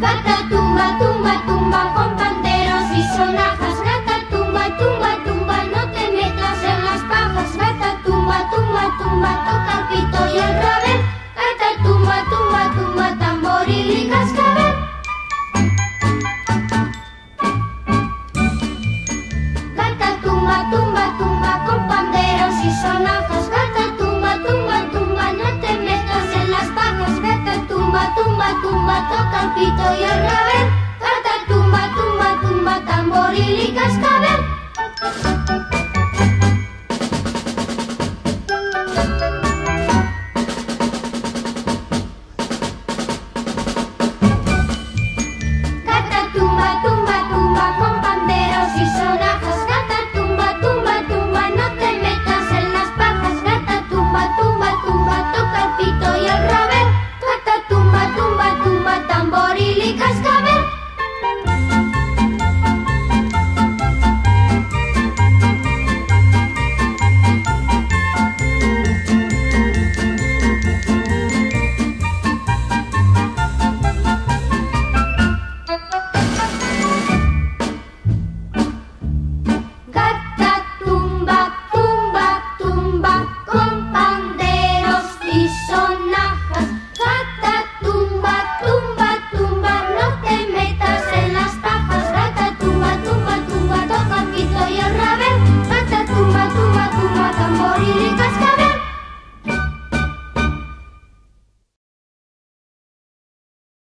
Kata tumba tumba tumba. tumba, tumba, tumba, toca el pito y al revés.